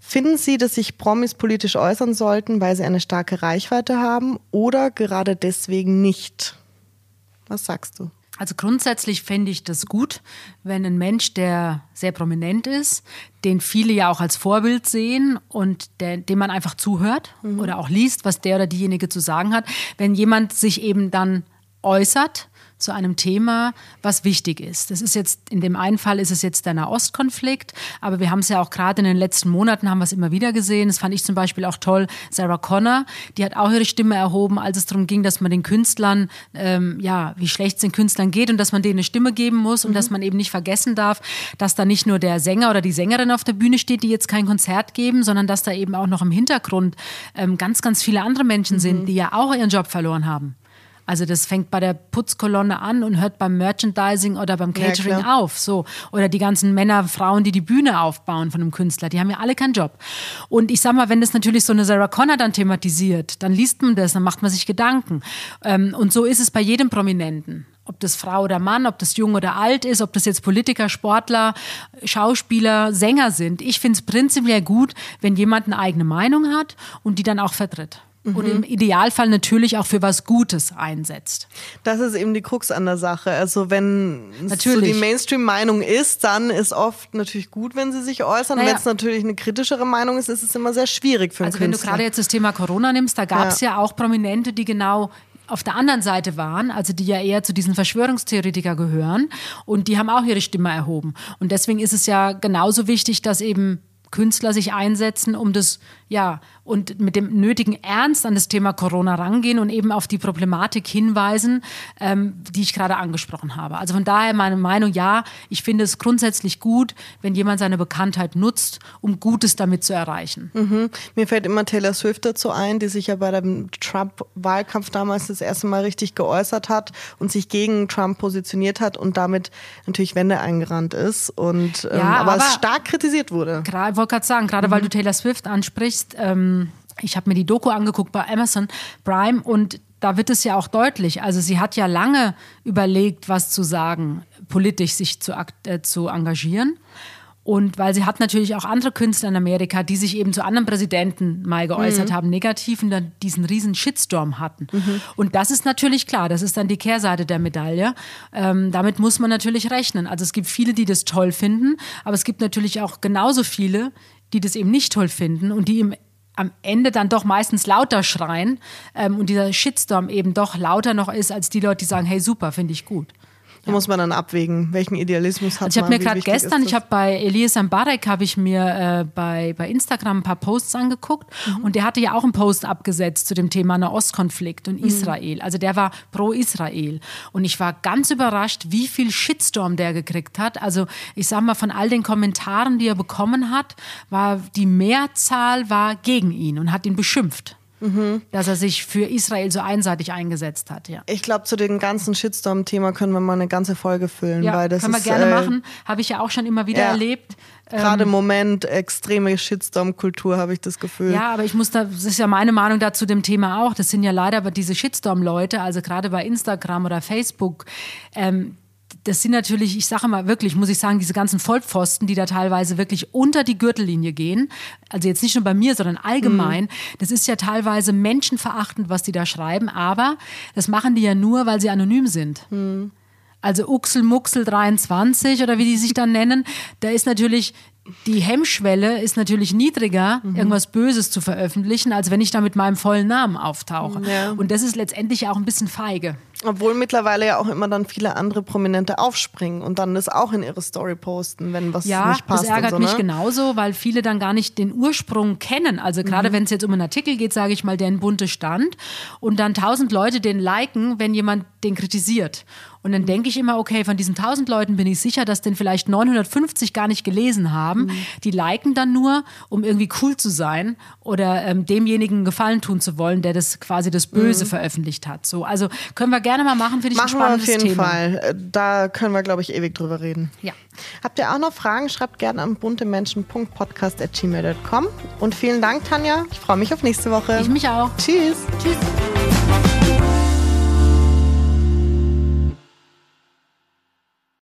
Finden Sie, dass sich Promis politisch äußern sollten, weil sie eine starke Reichweite haben oder gerade deswegen nicht? Was sagst du? Also grundsätzlich fände ich das gut, wenn ein Mensch, der sehr prominent ist, den viele ja auch als Vorbild sehen und der, dem man einfach zuhört mhm. oder auch liest, was der oder diejenige zu sagen hat, wenn jemand sich eben dann äußert zu einem Thema, was wichtig ist. Das ist jetzt, in dem einen Fall ist es jetzt der Nahostkonflikt, aber wir haben es ja auch gerade in den letzten Monaten haben wir es immer wieder gesehen. Das fand ich zum Beispiel auch toll. Sarah Connor, die hat auch ihre Stimme erhoben, als es darum ging, dass man den Künstlern, ähm, ja, wie schlecht es den Künstlern geht und dass man denen eine Stimme geben muss und mhm. dass man eben nicht vergessen darf, dass da nicht nur der Sänger oder die Sängerin auf der Bühne steht, die jetzt kein Konzert geben, sondern dass da eben auch noch im Hintergrund ähm, ganz, ganz viele andere Menschen mhm. sind, die ja auch ihren Job verloren haben. Also das fängt bei der Putzkolonne an und hört beim Merchandising oder beim Catering ja, auf. So. Oder die ganzen Männer, Frauen, die die Bühne aufbauen von einem Künstler, die haben ja alle keinen Job. Und ich sag mal, wenn das natürlich so eine Sarah Connor dann thematisiert, dann liest man das, dann macht man sich Gedanken. Ähm, und so ist es bei jedem Prominenten ob das Frau oder Mann, ob das jung oder alt ist, ob das jetzt Politiker, Sportler, Schauspieler, Sänger sind. Ich finde es prinzipiell gut, wenn jemand eine eigene Meinung hat und die dann auch vertritt. Und im Idealfall natürlich auch für was Gutes einsetzt. Das ist eben die Krux an der Sache. Also wenn natürlich. so die Mainstream-Meinung ist, dann ist oft natürlich gut, wenn sie sich äußern. Naja. Wenn es natürlich eine kritischere Meinung ist, ist es immer sehr schwierig für einen Also wenn du gerade jetzt das Thema Corona nimmst, da gab es ja. ja auch Prominente, die genau auf der anderen Seite waren, also die ja eher zu diesen Verschwörungstheoretiker gehören und die haben auch ihre Stimme erhoben. Und deswegen ist es ja genauso wichtig, dass eben Künstler sich einsetzen, um das, ja, und mit dem nötigen Ernst an das Thema Corona rangehen und eben auf die Problematik hinweisen, ähm, die ich gerade angesprochen habe. Also von daher meine Meinung, ja, ich finde es grundsätzlich gut, wenn jemand seine Bekanntheit nutzt, um Gutes damit zu erreichen. Mhm. Mir fällt immer Taylor Swift dazu ein, die sich ja bei dem Trump-Wahlkampf damals das erste Mal richtig geäußert hat und sich gegen Trump positioniert hat und damit natürlich Wände eingerannt ist und ähm, ja, aber, aber, es stark kritisiert wurde. Ich wollte gerade sagen, gerade mhm. weil du Taylor Swift ansprichst, ähm, ich habe mir die Doku angeguckt bei Amazon Prime und da wird es ja auch deutlich. Also sie hat ja lange überlegt, was zu sagen, politisch sich zu, äh, zu engagieren. Und weil sie hat natürlich auch andere Künstler in Amerika, die sich eben zu anderen Präsidenten mal geäußert mhm. haben, negativ und dann diesen riesen Shitstorm hatten. Mhm. Und das ist natürlich klar, das ist dann die Kehrseite der Medaille. Ähm, damit muss man natürlich rechnen. Also es gibt viele, die das toll finden, aber es gibt natürlich auch genauso viele, die das eben nicht toll finden und die im am Ende dann doch meistens lauter schreien ähm, und dieser Shitstorm eben doch lauter noch ist als die Leute, die sagen, hey super, finde ich gut. Da muss man dann abwägen, welchen Idealismus hat also ich man. Ich habe mir gerade gestern, ich habe bei Elias Mbarek habe ich mir äh, bei, bei Instagram ein paar Posts angeguckt mhm. und der hatte ja auch einen Post abgesetzt zu dem Thema Nahostkonflikt und mhm. Israel. Also der war pro Israel und ich war ganz überrascht, wie viel Shitstorm der gekriegt hat. Also ich sag mal von all den Kommentaren, die er bekommen hat, war die Mehrzahl war gegen ihn und hat ihn beschimpft. Mhm. Dass er sich für Israel so einseitig eingesetzt hat, ja. Ich glaube, zu dem ganzen Shitstorm-Thema können wir mal eine ganze Folge füllen. Ja, weil das können wir ist, gerne äh, machen. Habe ich ja auch schon immer wieder ja. erlebt. Gerade im ähm, Moment extreme Shitstorm-Kultur, habe ich das Gefühl. Ja, aber ich muss da, das ist ja meine Meinung dazu dem Thema auch. Das sind ja leider aber diese Shitstorm-Leute, also gerade bei Instagram oder Facebook, ähm, das sind natürlich, ich sage mal wirklich, muss ich sagen, diese ganzen Vollpfosten, die da teilweise wirklich unter die Gürtellinie gehen. Also jetzt nicht nur bei mir, sondern allgemein. Mhm. Das ist ja teilweise menschenverachtend, was die da schreiben. Aber das machen die ja nur, weil sie anonym sind. Mhm. Also Uxel Muxel 23 oder wie die sich dann nennen, da ist natürlich die Hemmschwelle ist natürlich niedriger, mhm. irgendwas Böses zu veröffentlichen, als wenn ich da mit meinem vollen Namen auftauche. Ja. Und das ist letztendlich auch ein bisschen feige. Obwohl mittlerweile ja auch immer dann viele andere Prominente aufspringen und dann das auch in ihre Story posten, wenn was ja, nicht passt. Ja, das ärgert so, mich ne? genauso, weil viele dann gar nicht den Ursprung kennen. Also gerade mhm. wenn es jetzt um einen Artikel geht, sage ich mal, der in bunte stand und dann tausend Leute den liken, wenn jemand den kritisiert. Und dann denke ich immer, okay, von diesen 1000 Leuten bin ich sicher, dass den vielleicht 950 gar nicht gelesen haben. Mhm. Die liken dann nur, um irgendwie cool zu sein oder ähm, demjenigen Gefallen tun zu wollen, der das quasi das Böse mhm. veröffentlicht hat. So, also können wir gerne mal machen, finde ich machen ein spannendes wir auf jeden Thema. Fall. Äh, da können wir, glaube ich, ewig drüber reden. Ja. Habt ihr auch noch Fragen? Schreibt gerne an buntemenschen.podcast.gmail.com. Und vielen Dank, Tanja. Ich freue mich auf nächste Woche. Ich mich auch. Tschüss. Tschüss.